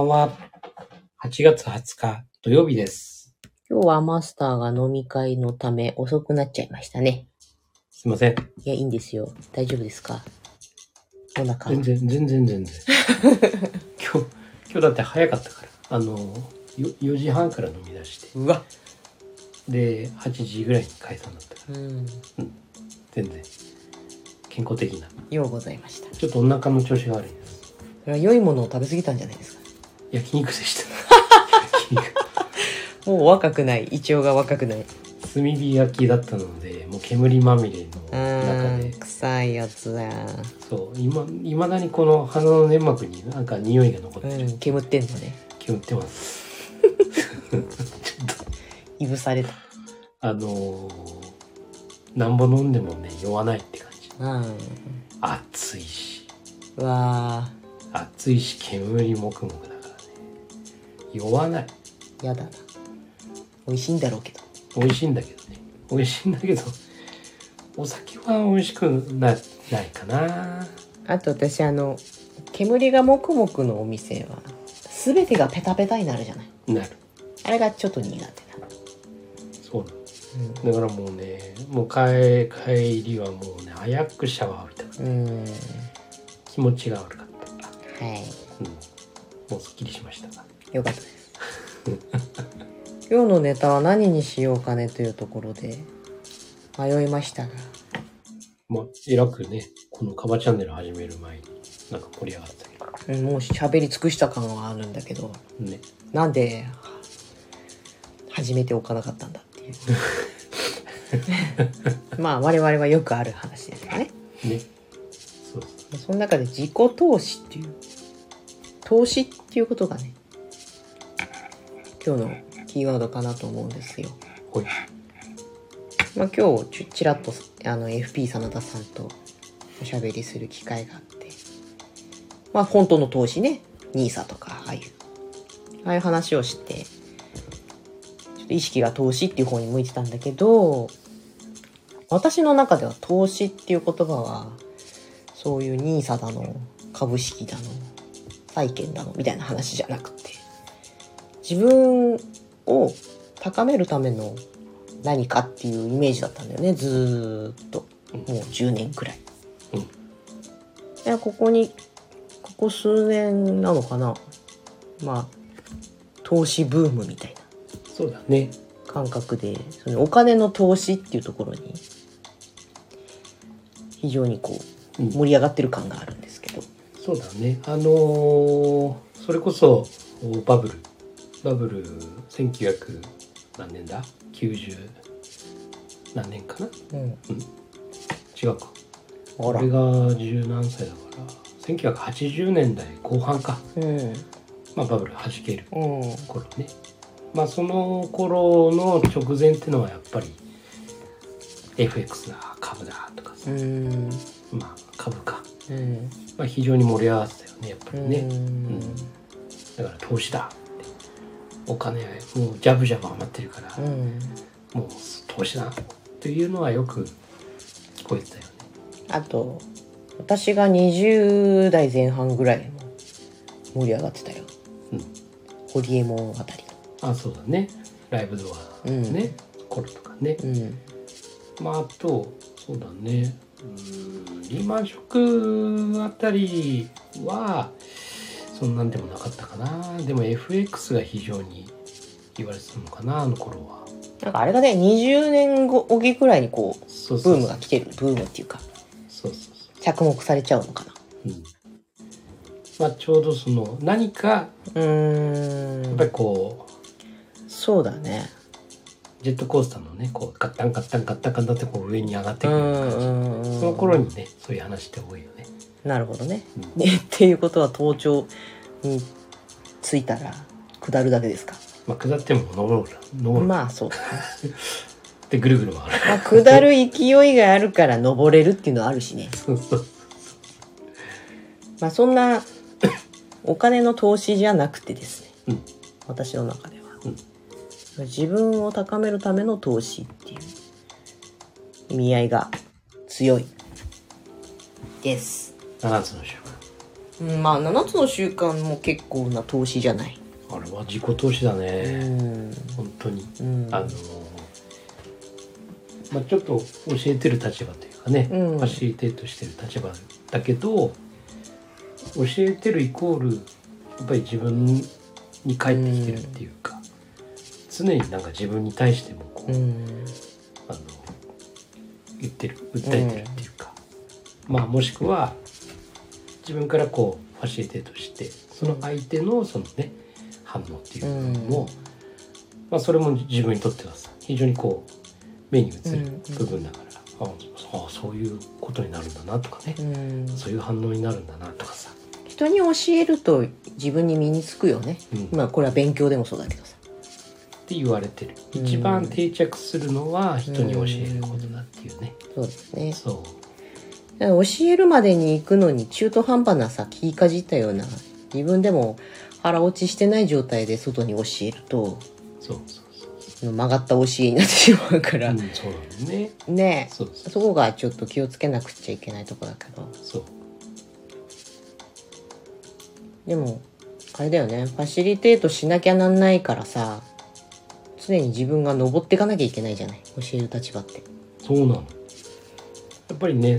こんは。こんばんは。8月20日土曜日です。今日はマスターが飲み会のため遅くなっちゃいましたね。すいません。いや、いいんですよ。大丈夫ですか？お腹。全然、全然、全然。今日、今日だって早かったから。あの、よ4時半から飲み出して。うわ。で、8時ぐらいに解散だったから。うん。全然。健康的な。ようございました。ちょっとお腹の調子が悪いです。それは良いものを食べ過ぎたんじゃないですか？焼肉でした。焼肉。もう若くない。胃腸が若くない。炭火焼きだったので、もう煙まみれのう中で臭いやつだ。そう、今、いまだにこの鼻の粘膜になんか匂いが残ってる。うん、煙ってんのね。煙ってます。いぶされた。あのー、なんぼ飲んでもね、酔わないって感じ。うん。暑いし、うわ暑いし、煙もくもく。酔わない。ー、やだな。美味しいんだろうけど。美味しいんだけどね。美味しいんだけど、お酒は美味しくなないかな。あと私あの煙がもくもくのお店は全てがペタペタになるじゃないなる。あれがちょっと苦手だそうなの。だからもうね、もう帰帰りはもうね、早くシャワー浴びたかうんうんら気持ちが悪かった。はいうん。もうすっきりしましたが。よかったです。今日のネタは何にしようかねというところで迷いましたが。まあ、えらくね、このカバチャンネル始める前に、なんか盛り上がったけうんもう喋り尽くした感はあるんだけどど、ね。なんで始めておかなかったんだっていう。まあ我々はよくある話ですよね。ね。そう。そその中で自己投資っていう投資っていうことがね今日のキーワードかなと思うんですよ。う。ほい。まあ、今日ちちらっとあの FP 真田さんとおしゃべりする機会があってまあ本当の投資ね NISA とかああいうああいう話をしてちょっと意識が投資っていう方に向いてたんだけど私の中では投資っていう言葉はそういう NISA だの株式だの債券だのみたいな話じゃなくて自分を高めるための何かっていうイメージだったんだよねずーっともう10年くらい。うんいやここにここ数年なのかなまあ投資ブームみたいなそうだね。感覚でそのお金の投資っていうところに非常にこううん盛り上がってる感があるんですけど、そうだね。あのーそれこそ、おバブル。バブル、1900何年だ ?90 何年かな？うん、違うか。俺が十何歳だから、1980年代後半か。うんまあバブル弾けるうん頃ね。まあその頃の直前ってのはやっぱり FX だ、株だとかさ、うんまあ株か。うんまあ非常に盛り上がってたよね、やっぱりね。うんうんだから投資だお金もうジャブジャブ余ってるから、うん。もう投資だっていうのはよく聞こえてたよね。あと私が20代前半ぐらいも盛り上がってたよ、うん。ホリエモンあたり。あそうだね。ライブドアね、頃とかね、うん。まああとそうだね。うんリーマンショックあたりはそんなんでもなかったかな。でも FX が非常に言われてたのかなあの頃は。なんかあれがね。20年後おきぐらいにこうブームが来てる。ブームっていうか。そうそうそ着目されちゃうのかな。う、うん。まあ、ちょうどその何かうーん。やっぱりこうそうだね。ジェットコースターのねこうガッタンガッタンガッタンガッタンってこう上に上がってうくる感じ、その頃にねそういう話って多いよね。なるほどね、うん。ねっていうことは頭頂についたら下るだけですか？まあ下っても登る。登る、まあそう。でぐるぐる回る。まあ、下る勢いがあるから登れるっていうのはあるしね。まあそんなお金の投資じゃなくてですね、うん。私の中では、うん。自分を高めるための投資っていう意味合いが強いです。7つの習慣。うんまあ7つの習慣も結構な投資じゃない。あれは自己投資だうね、ん。本当に。うん。あのまあちょっと教えてる立場というかね、うん。ファシリテートしてる立場だけど教えてるイコールやっぱり自分に返ってきてるっていうか、常になんか自分に対してもこう、うん。あの言ってる訴えてるっていうか、まあもしくは自分からこうファシリテートしてその相手のそのね反応っていう部分も、うん。まあそれも自分にとってはさ非常にこう目に映るうん部分だから、ああそういうことになるんだなとかね、うん。そういう反応になるんだなとかさ、人に教えると自分に身につくよね。うん。まあこれは勉強でもそうだけどさ。って言われてる。うん。一番定着するのは人に教えることだっていうね、そうですね。そだから教えるまでに行くのに中途半端なさ聞きかじったような自分でも腹落ちしてない状態で外に教えるとうそうそうそう。曲がった教えになってしまうから、うん、そうだね。ね。そうそうそこがちょっと気をつけなくちゃいけないとこだけど。そう。でもあれだよね。ファシリテートしなきゃなんないからさ常に自分が登っていかなきゃいけないじゃない。教える立場って。そうなの。やっぱりね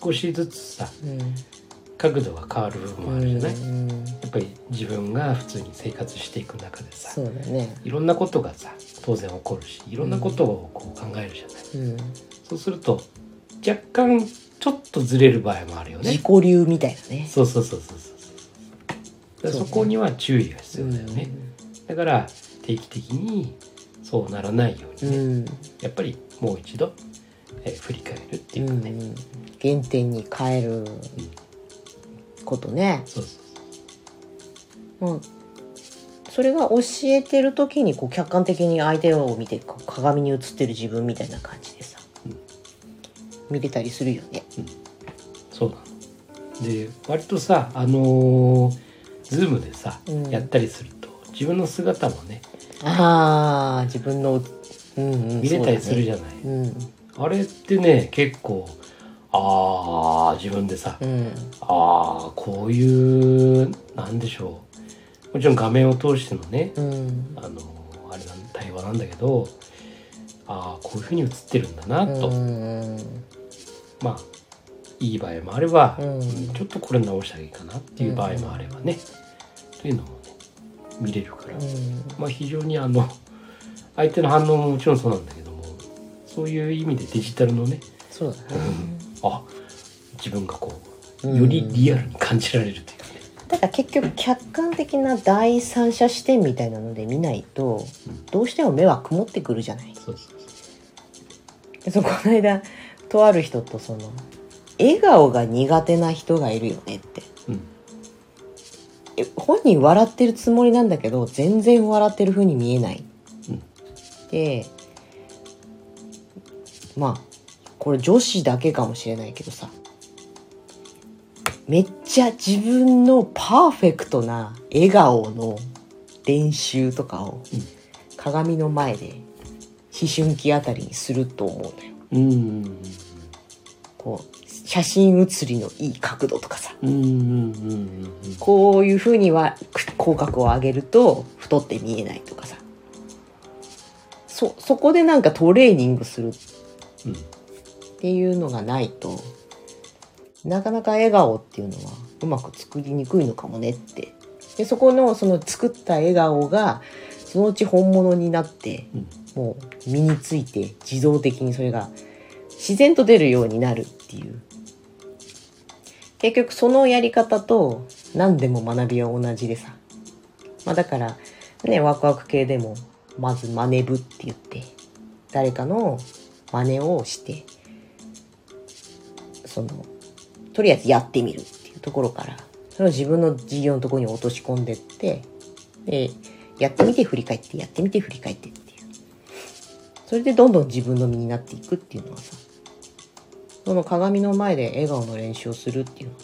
少しずつさうん。角度が変わる部分もあるじゃない、やうんっぱり自分が普通に生活していく中でさそうだね。いろんなことがさ当然起こるしいろんなことをこう考えるじゃない、うん、そうすると若干ちょっとずれる場合もあるよね。自己流みたいなね。そうそうそうそうそう。そこには注意が必要だよね、だから定期的にそうならないよううにね、ん。やっぱりもう一度、えー振り返るっていうかね、うん原点に変えることね。そうそうまあ、それが教えてる時にこう客観的に相手を見てこう鏡に映ってる自分みたいな感じでさ、うん。見れたりするよね。そうなの。で割とさあのー、ズームでさ、うん。やったりすると自分の姿もねああ自分の、うんうん、見れたりするじゃない、ゃん。うん。あれってね結構ああ自分でさ、うん。ああこういうなんでしょう。もちろん画面を通してのね、うん。あのあれなん対話なんだけどああこういうふうに映ってるんだなと、うん。まあいい場合もあれば、うん。うんちょっとこれ直したらいいかなっていう場合もあればね、というのもね見れるから、まあ非常にあの相手の反応ももちろんそうなんだけどもそういう意味でデジタルのねそうだね。あ自分がこううん。よりリアルに感じられるというかね、だから結局客観的な第三者視点みたいなので見ないとうん。どうしても目は曇ってくるじゃない。そうそうでそこの間とある人とその笑顔が苦手な人がいるよねって。そう、うん、え本人笑ってるつもりなんだけど全然笑ってる風に見えない、うん。でまあこれ女子だけかもしれないけどさ。めっちゃ自分のパーフェクトな笑顔の練習とかをうん。鏡の前で思春期あたりにすると思うのよ。うん。うんこう写真写りのいい角度とかさ。こういうふうには口角を上げると太って見えないとかさ。そそこでなんかトレーニングするていうのがないとなかなか笑顔っていうのはうまく作りにくいのかもねって。でそこのその作った笑顔がそのうち本物になってうん。もう身について自動的にそれが自然と出るようになるっていう。結局そのやり方と何でも学びは同じでさ。まあだからねワクワク系でもまず真似部って言って誰かの真似をしてそのとりあえずやってみるっていうところからそれを自分の事業のところに落とし込んでってでやってみて振り返ってやってみて振り返ってっていうそれでどんどん自分の身になっていくっていうのはさその鏡の前で笑顔の練習をするっていうの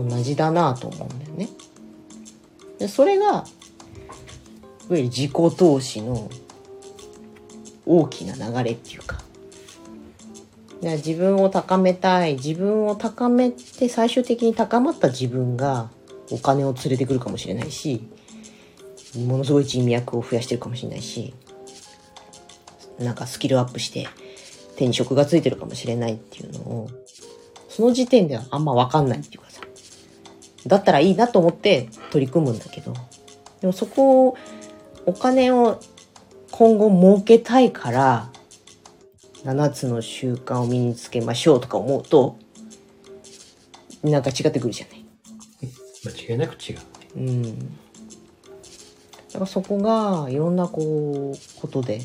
と同じだなと思うんだよね。でそれがいわゆる自己投資の大きな流れっていうか自分を高めたい。自分を高めて最終的に高まった自分がお金を連れてくるかもしれないしものすごい人脈を増やしてるかもしれないしなんかスキルアップして手に職がついてるかもしれないっていうのをその時点ではあんま分かんないっていうかさ。だったらいいなと思って取り組むんだけどでもそこをお金を今後儲けたいから7つの習慣を身につけましょうとか思うとなんか違ってくるじゃない。間違いなく違うねうん。だからそこがいろんなこうことで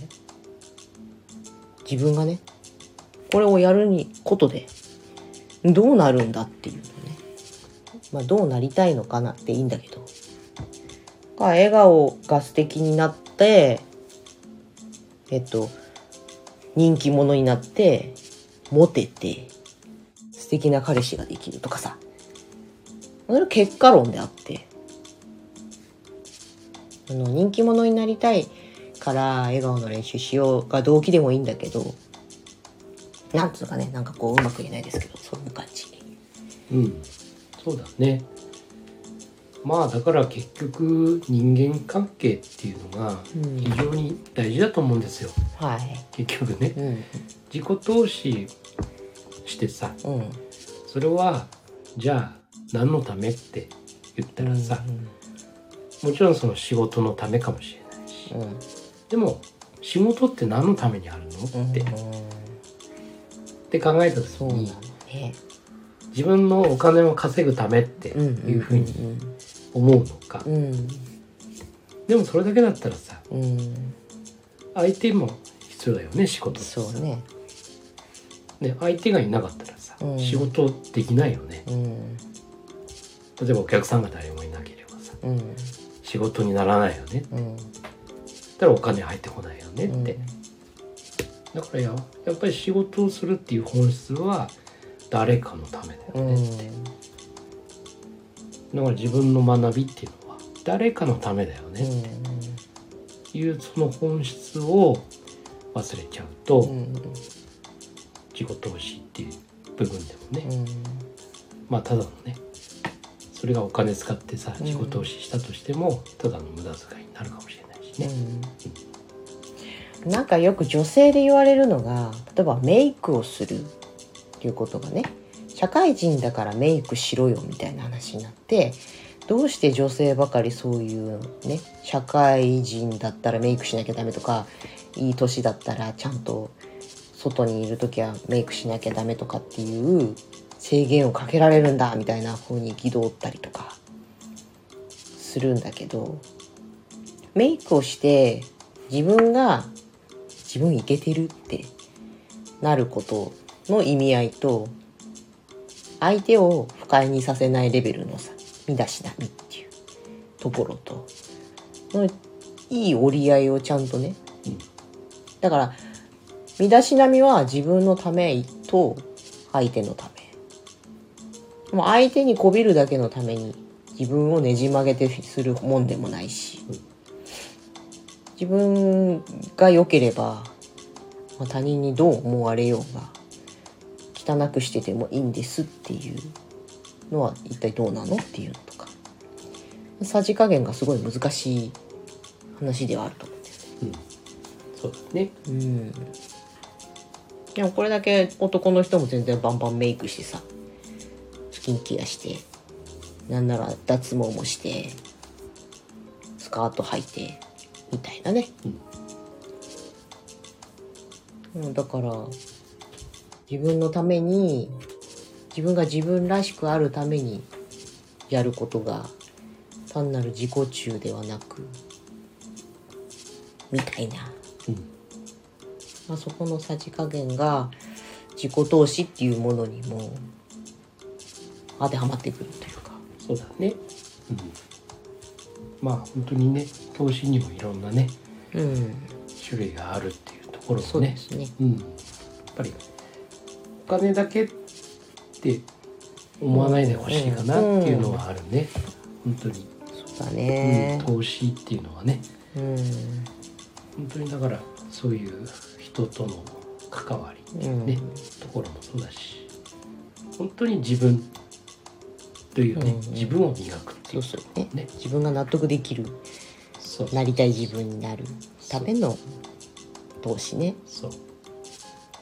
自分がねこれをやるにことでどうなるんだっていうのね。まあどうなりたいのかなっていいんだけど。が笑顔が素敵になってえっと人気者になってモテて素敵な彼氏ができるとかさ。それ結果論であって。あの人気者になりたいから笑顔の練習しようが動機でもいいんだけどなんつうかねなんかこううまく言えないですけどそんな感じ。うん。そうだね。まあだから結局人間関係っていうのがうん。非常に大事だと思うんですよ。はい。結局ね。うん。自己投資してさうん。それはじゃあ何のためって言ったらさ、もちろんその仕事のためかもしれないし。うん。でも仕事って何のためにあるのうんって,、って考えた時にね。自分のお金を稼ぐためっていうふうに思うのか、うん。うんでもそれだけだったらさうん。うん相手も必要だよね仕事ってさ。そうね。で相手がいなかったらさ、うん。仕事できないよね。うん。例えばお客さんが誰もいなければさうん。仕事にならないよねうん。たらお金入ってこないよねって、だからややっぱり仕事をするっていう本質は誰かのためだうんよねって、だから自分の学びっていうのは誰かのためだよねっていうその本質を忘れちゃうと、自己投資っていう部分でもね、まあただのねそれがお金使ってさ自己投資したとしても、ただの無駄遣いになるかもしれないしね。うんなんかよく女性で言われるのが例えばメイクをするっていうことがね社会人だからメイクしろよみたいな話になってどうして女性ばかりそういうね社会人だったらメイクしなきゃダメとかいい年だったらちゃんと外にいる時はメイクしなきゃダメとかっていう制限をかけられるんだみたいな風に憤ったりとかするんだけどメイクをして自分が自分いけてるってなることの意味合いと相手を不快にさせないレベルのさ身だしなみっていうところとのいい折り合いをちゃんとねうん。だから身だしなみは自分のためと相手のため。もう相手にこびるだけのために自分をねじ曲げてするもんでもないし自分が良ければ、まあ、他人にどう思われようが汚くしててもいいんですっていうのは一体どうなのっていうのとか。さじ加減がすごい難しい話ではあると思うんだよね。そうだね。うん。でもこれだけ男の人も全然バンバンメイクしてさスキンケアしてなんなら脱毛もしてスカート履いてみたいなね、うん、だから自分のために自分が自分らしくあるためにやることが単なる自己中ではなくみたいな。うん。まあ、そこのさじ加減が自己投資っていうものにも当てはまってくるというか。そうだね。うん、まあ本当にね投資にもいろんなねうん、種類があるっていうところそうをねですね。うん、やっぱりお金だけって思わないでほしいかなっていうのはあるね、本当に、そうだうんね。投資っていうのはね。うん、本当にだからそういう人との関わりってうん。いうね、ところもそうだし。本当に自分というね、うん自分を磨くっていう。うそそうね。ね。自分が納得できるそう。なりたい自分になるための投資ね。そう。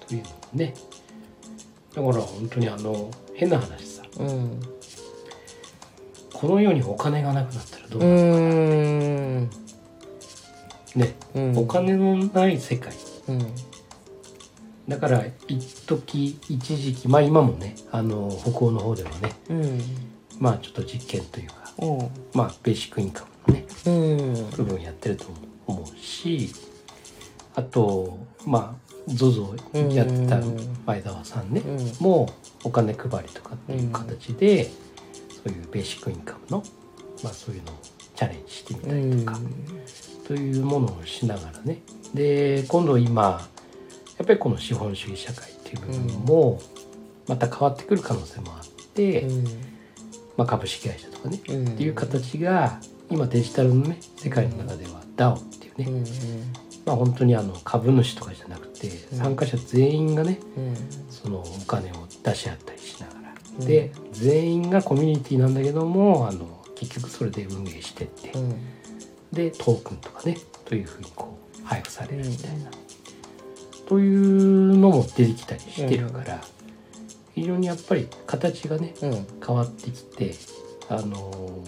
というのねだから本当にあの変な話さ。うん。この世にお金がなくなったらどううなるーん。ね、うん。お金のない世界。うん。だから一時一時期まあ今もねあの北欧の方ではねうん。まあちょっと実験というかう。んまあベーシックインカムのねうん。部分やってると思うしあとまあ ZOZO やってた前澤さんね、うん。もうお金配りとかっていう形で、そういうベーシックインカムの、まあ、そういうのをチャレンジしてみたりとか、というものをしながらね。で今度今やっぱりこの資本主義社会っていう部分もまた変わってくる可能性もあって、うん。まあ、株式会社とかね、うん。っていう形が今デジタルのね世界の中では DAO っていうね、うんまあ本当にあの株主とかじゃなくて参加者全員がねうん。そのお金を出し合ったりしながら、うん。で全員がコミュニティなんだけどもあの結局それで運営してって、うん。でトークンとかねというふうにこう配布されるみたいな、というのも出てきたりしてるから、非常にやっぱり形がねうん。変わってきてあの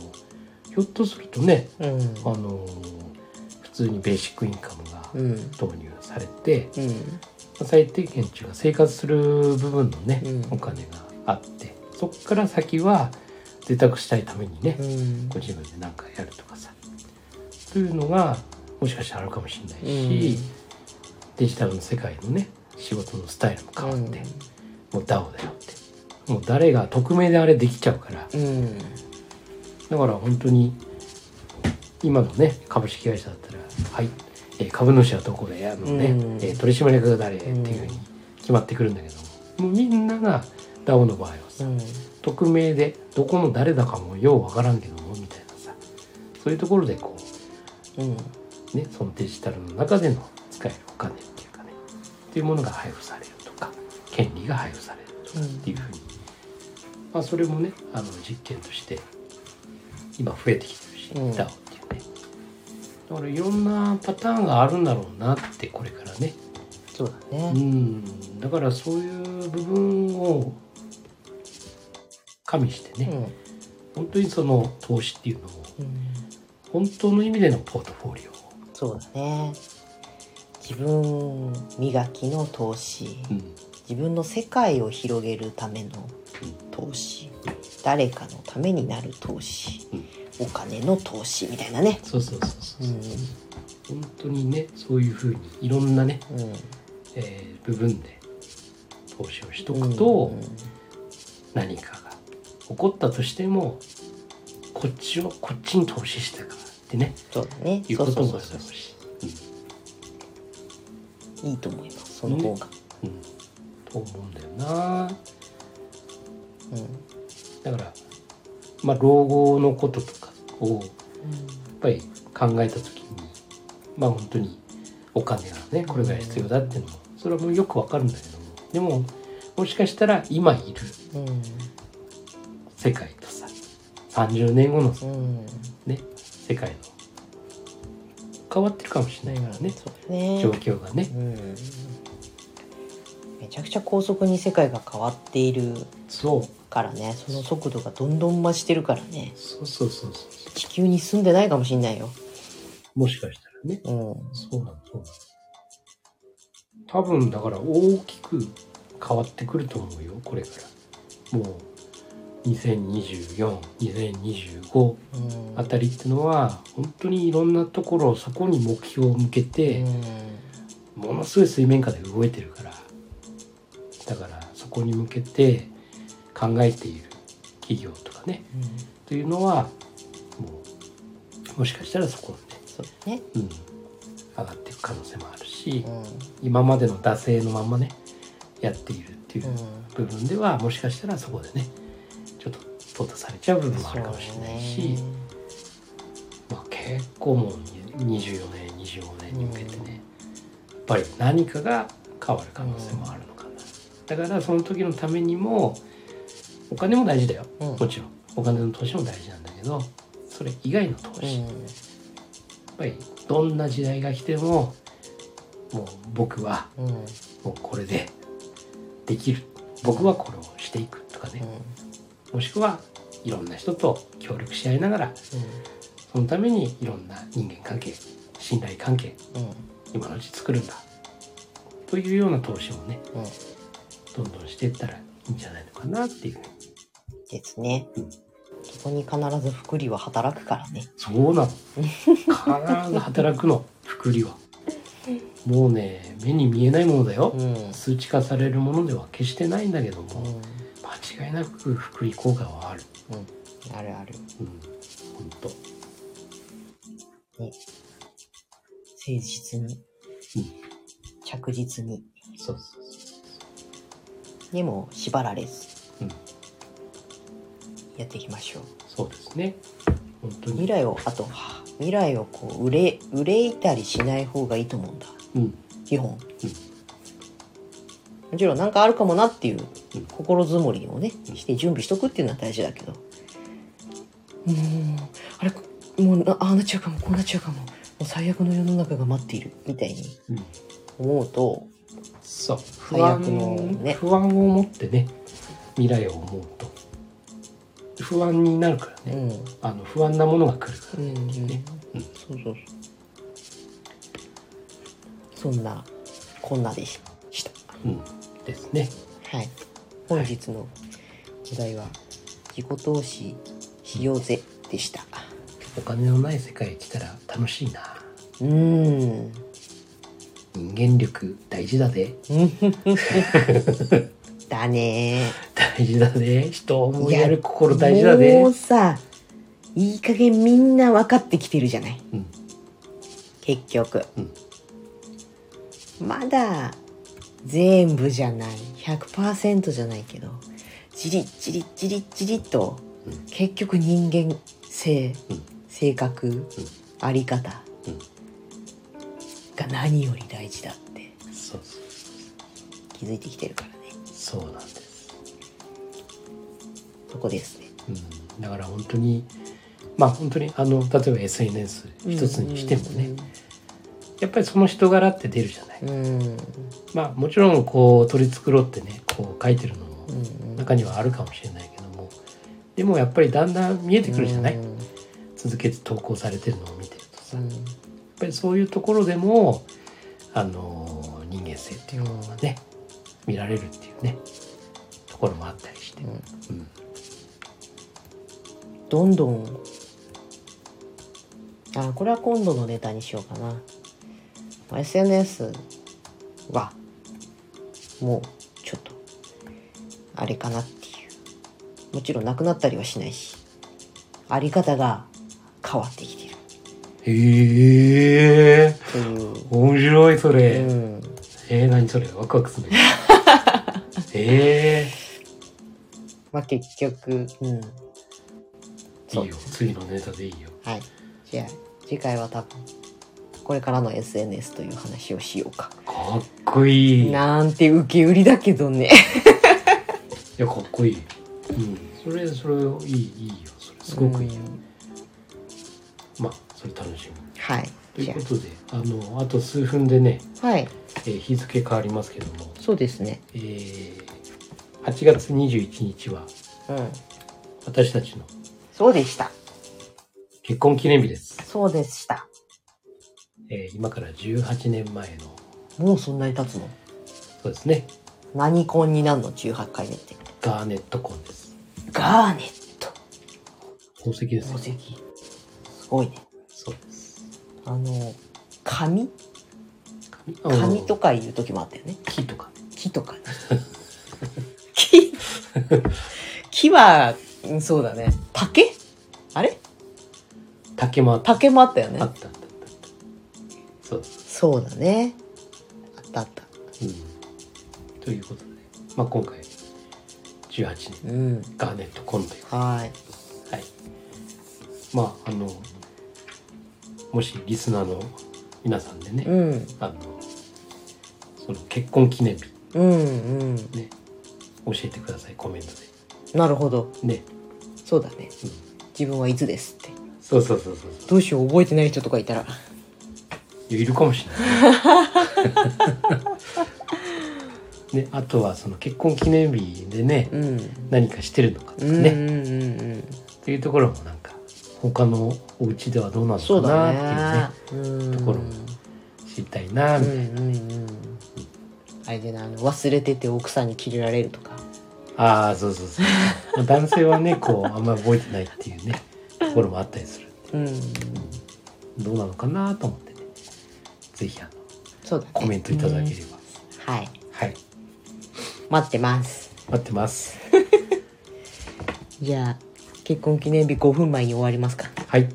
ひょっとするとねうん。あの普通にベーシックインカムがうん。導入されて、うん。最低限っていうか生活する部分のね、うん。お金があってそこから先は贅沢したいためにね、うん。ご自分で何かやるとかさというのがもしかしたらあるかもしれないし、デジタルの世界のね仕事のスタイルも変わって、もう DAO だよってもう誰が匿名であれできちゃうからうん。だから本当に今のね株式会社だったら「はい、えー株主はどこで」あのね、うん。えー取締役が誰っていうふうに決まってくるんだけども,、もうみんなが DAO の場合はさ、うん。匿名でどこの誰だかもようわからんけどもみたいなさそういうところでこうん。うねそのデジタルの中での使えるお金っていうかねっていうものが配布されるとか権利が配布されるとかっていうふうに、まあそれもねあの実験として今増えてきてるし、うん。DAO だからいろんなパターンがあるんだろうなってこれからね。そうだうねん。だからそういう部分を加味してね、うん。本当にその投資っていうのをうん。本当の意味でのポートフォリそうだね。自分磨きの投資。オ、うん。自分の世界を広げるための投資。誰かのためになる投資。うんお金の投資みたいなね。そうそうそうそうう、ん。本当にねそういうふうにいろんなね、うん。えー部分で投資をしとくと、うん。何かが起こったとしてもこっちをこっちに投資したからってねそうだね。いうこともあるし。ういいと思いますその方が。うん、うん、と思うんだよな。うん。だからまあ老後のこととかをやっぱり考えた時にまあ本当にお金がねこれぐらい必要だっていうのもそれはもうよくわかるんだけども。でももしかしたら今いるうん世界とさ30年後のうん。ね世界の変わってるかもしれないからね、状況がね。うん。めちゃくちゃ高速に世界が変わっている。そうからねその速度がどんどん増してるからね。そうそうそうそう。地球に住んでないかもしんないよ。もしかしたらね。うん。そうなのそうなの多分だから大きく変わってくると思うよこれから。もう20242025うんあたりってのは本当にいろんなところそこに目標を向けて、ものすごい水面下で動いてるから。だからそこに向けて考えている企業とかねというのはもうもしかしたらそこでね、そうだね。うん、上がっていく可能性もあるし、うん。今までの惰性のまんまねやっているっていううん部分では、もしかしたらそこでねちょっと淘汰されちゃう部分もあるかもしれないし、まあ、結構もう24年25年に向けてね、やっぱり何かが変わる可能性もあるのかな、だからその時のためにもお金も大事だよ、うん。もちろん。お金の投資も大事なんだけどそれ以外の投資、やっぱりどんな時代が来てももう僕はうん。うんもうこれでできる。僕はこれをしていくとかね、もしくはいろんな人と協力し合いながらそのためにいろんな人間関係信頼関係うん。うん今のうち作るんだ。というような投資をねうん。どんどんしていったらいいんじゃないのかなっていうですね。うんそこに必ず福利は働くからね。そうなの。必ず働くの福利は。もうね目に見えないものだよ。うん。うん数値化されるものでは決してないんだけども間違いなく福利効果はある。うん。あるある。うん。本当ね。誠実に。うん。着実に。そうそう。でも縛られず。うんやっていきましょう。そうですね。本当に。未来をあとは未来をこう憂い憂いたりしない方がいいと思うんだ。うん。基本、もちろん何かあるかもなっていううん。心づもりをねうん。して準備しとくっていうのは大事だけど。もうあれもうなああなっちゃうかもこうなっちゃうかも。もう最悪の世の中が待っている。みたいにうん。思うとそう。不最安悪のね。不安を持ってね未来を思うと不安になるからね、うん。あの不安なものが来るからうんうんね、うん。そうそうそう。そんなこんなでした。うん、ですね。はい。本日のお題は自己投資しようぜでした。お金のない世界来たら楽しいな。うーん。人間力大事だで だね大事だで人を思いやる心大事だでもうさいい加減みんな分かってきてるじゃない？うん。結局、うん。まだ全部じゃない。100%じゃないけどじりっじりっじりっじりっと、うん。結局人間性、うん。性格、あり方うん。が何より大事だって気づいてきてるからね。そうなんです、そこですね。うん、だから本当にまあ本当にあの例えば SNS 一つにしてもね、やっぱりその人柄って出るじゃない、うん。うんまあもちろんこう取り繕ってねこう書いてるのもうん中にはあるかもしれないけどもでもやっぱりだんだん見えてくるじゃない、うん。続けて投稿されてるのを見てるとさ、やっうんぱりそういうところでもあの人間性っていうのがね見られるっていうねところもあったりして、うん。うんどんどん。あこれは今度のネタにしようかな。SNS はもうちょっとあれかなっていう。もちろんなくなったりはしないしあり方が変わってきてる。へえ面白いそれ、うん、えー、何それ？ワクワクする えまあ結局うん。ー、いいよ。次のネタでいいよ。はい。じゃあ次回は多分これからの SNS という話をしようか。かっこいい。いやなんて受け売りだけどね。かっこいい。うん。それそれいいいいよ。それすごくいいよ、うん。まあそれ楽しみ。はい。ということであのあと数分でね、あはい。えー日付変わりますけども、そうですね。えー8月21日はうん。私たちのそうでした。結婚記念日です、そうでした。えー今から18年前の。もうそんなに経つの？そうですね。何婚になるの？18回目って。ガーネット婚です。ガーネット。宝石ですよ宝石。すごいね。そうです。あの紙？紙？紙とかいう時もあったよね。木とかね。木とかね。木？木はうんそうだね。竹？あれ？竹もあった竹もあったよねあったあったあった。そう。そうだね。あったあった。うん。ということで、まあ、今回18年。うん。ガーネット婚というはい。はい。まああのもしリスナーの皆さんでね、うん。あのそその結婚記念日。うんうん。ね。教えてくださいコメントなるほど。でね。そうだね自分はいつですって。そうそうそうそう。どうしよう覚えてない人とかいたら。いやいるかもしれない。ねあとはその結婚記念日でね、うん。何かしてるのかとかうんうんね、うんうん。っていうところもなんか他のお家ではどうなのかなっていうねねうんところも知りたいなうんみたいな、うんうんあれでなあの忘れてて奥さんにキレられるとかああそうそうそう。まあ男性はねこうあんまり覚えてないっていうねところもあったりするう。ん。どうなのかなと思ってね。ぜひあのそうだね。コメントいただければ、はい。はい。待ってます。待ってます。じゃあ結婚記念日5分前に終わりますか。はい。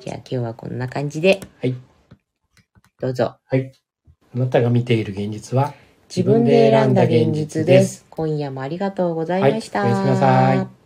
じゃあ今日はこんな感じで。はい。どうぞ。はい。あなたが見ている現実は？自分で選んだ現実です。今夜もありがとうございました、はいおやすみなさい